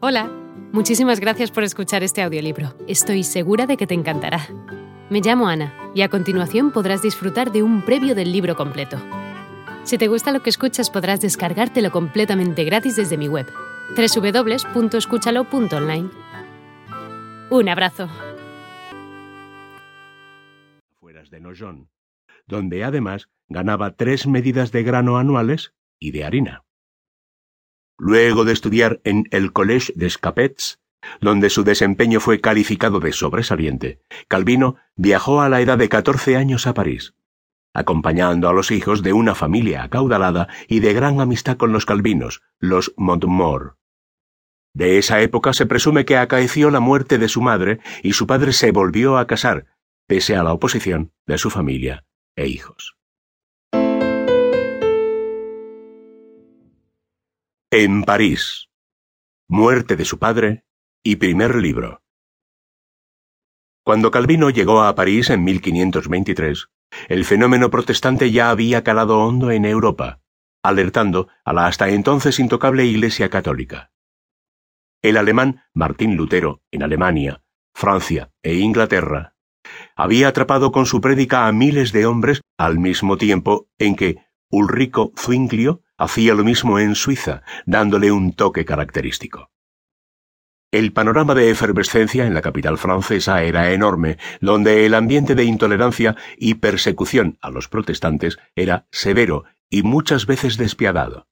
Hola, muchísimas gracias por escuchar este audiolibro. Estoy segura de que te encantará. Me llamo Ana y a continuación podrás disfrutar de un previo del libro completo. Si te gusta lo que escuchas podrás descargártelo completamente gratis desde mi web, www.escúchalo.online. Un abrazo. Fueras de Noyon, donde además ganaba tres medidas de grano anuales y de harina. Luego de estudiar en el Collège des Capets, donde su desempeño fue calificado de sobresaliente, Calvino viajó a la edad de 14 años a París, acompañando a los hijos de una familia acaudalada y de gran amistad con los calvinos, los Montmort. De esa época se presume que acaeció la muerte de su madre y su padre se volvió a casar, pese a la oposición de su familia e hijos. En París. Muerte de su padre y primer libro. Cuando Calvino llegó a París en 1523, el fenómeno protestante ya había calado hondo en Europa, alertando a la hasta entonces intocable Iglesia católica. El alemán Martín Lutero, en Alemania, Francia e Inglaterra, había atrapado con su prédica a miles de hombres al mismo tiempo en que Ulrico Zwinglio hacía lo mismo en Suiza, dándole un toque característico. El panorama de efervescencia en la capital francesa era enorme, donde el ambiente de intolerancia y persecución a los protestantes era severo y muchas veces despiadado.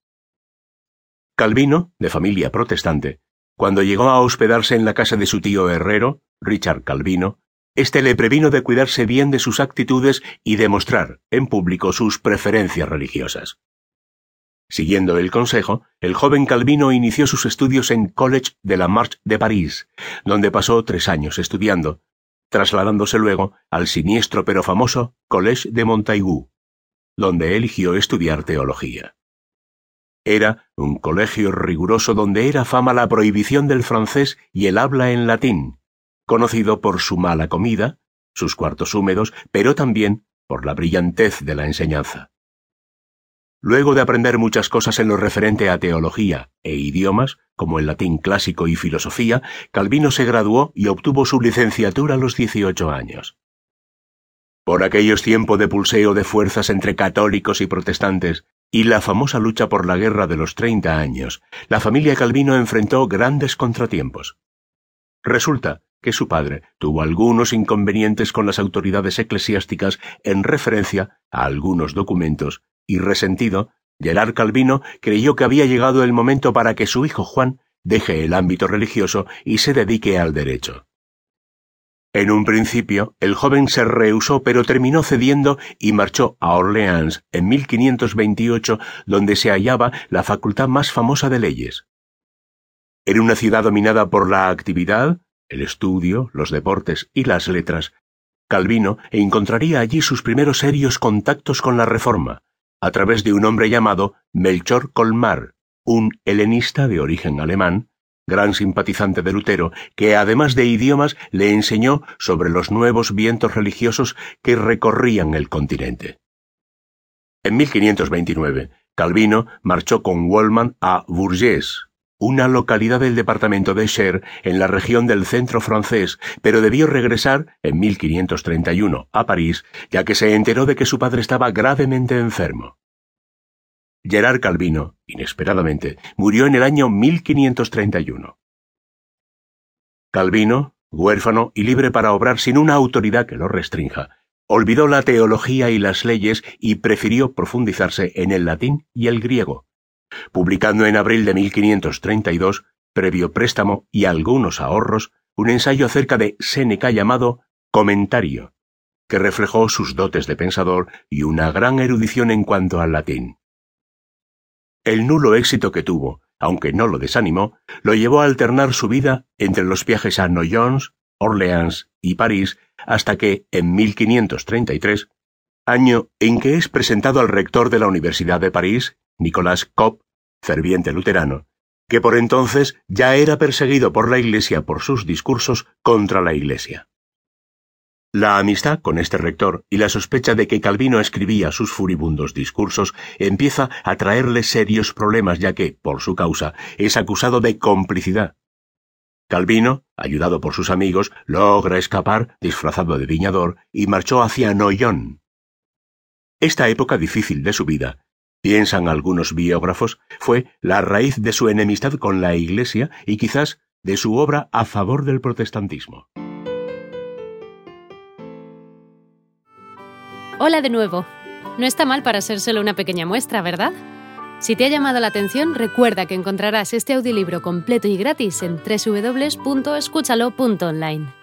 Calvino, de familia protestante, cuando llegó a hospedarse en la casa de su tío herrero, Richard Calvino, éste le previno de cuidarse bien de sus actitudes y de mostrar, en público, sus preferencias religiosas. Siguiendo el consejo, el joven Calvino inició sus estudios en College de la Marche de París, donde pasó tres años estudiando, trasladándose luego al siniestro pero famoso Collège de Montaigu, donde eligió estudiar teología. Era un colegio riguroso donde era fama la prohibición del francés y el habla en latín, conocido por su mala comida, sus cuartos húmedos, pero también por la brillantez de la enseñanza. Luego de aprender muchas cosas en lo referente a teología e idiomas, como el latín clásico y filosofía, Calvino se graduó y obtuvo su licenciatura a los 18 años. Por aquellos tiempos de pulseo de fuerzas entre católicos y protestantes y la famosa lucha por la guerra de los 30 años, la familia Calvino enfrentó grandes contratiempos. Resulta que su padre tuvo algunos inconvenientes con las autoridades eclesiásticas en referencia a algunos documentos y resentido, Gerard Calvino creyó que había llegado el momento para que su hijo Juan deje el ámbito religioso y se dedique al derecho. En un principio, el joven se rehusó, pero terminó cediendo y marchó a Orleans en 1528, donde se hallaba la facultad más famosa de leyes. Era una ciudad dominada por la actividad, el estudio, los deportes y las letras. Calvino encontraría allí sus primeros serios contactos con la Reforma, a través de un hombre llamado Melchor Colmar, un helenista de origen alemán, gran simpatizante de Lutero, que además de idiomas le enseñó sobre los nuevos vientos religiosos que recorrían el continente. En 1529, Calvino marchó con Wallman a Bourges, una localidad del departamento de Cher en la región del centro francés, pero debió regresar en 1531 a París, ya que se enteró de que su padre estaba gravemente enfermo. Gerard Calvino, inesperadamente, murió en el año 1531. Calvino, huérfano y libre para obrar sin una autoridad que lo restrinja, olvidó la teología y las leyes y prefirió profundizarse en el latín y el griego publicando en abril de 1532, previo préstamo y algunos ahorros, un ensayo acerca de Séneca llamado Comentario, que reflejó sus dotes de pensador y una gran erudición en cuanto al latín. El nulo éxito que tuvo, aunque no lo desanimó, lo llevó a alternar su vida entre los viajes a Noyons, Orleans y París, hasta que, en 1533, año en que es presentado al rector de la Universidad de París, Nicolas Copp, ferviente luterano, que por entonces ya era perseguido por la Iglesia por sus discursos contra la Iglesia. La amistad con este rector y la sospecha de que Calvino escribía sus furibundos discursos empieza a traerle serios problemas ya que, por su causa, es acusado de complicidad, Calvino, ayudado por sus amigos, logra escapar disfrazado de viñador y marchó hacia Noyon. Esta época difícil de su vida, piensan algunos biógrafos, fue la raíz de su enemistad con la Iglesia y quizás de su obra a favor del protestantismo. Hola de nuevo. No está mal para ser solo una pequeña muestra, ¿verdad? Si te ha llamado la atención, recuerda que encontrarás este audiolibro completo y gratis en www.escúchalo.online.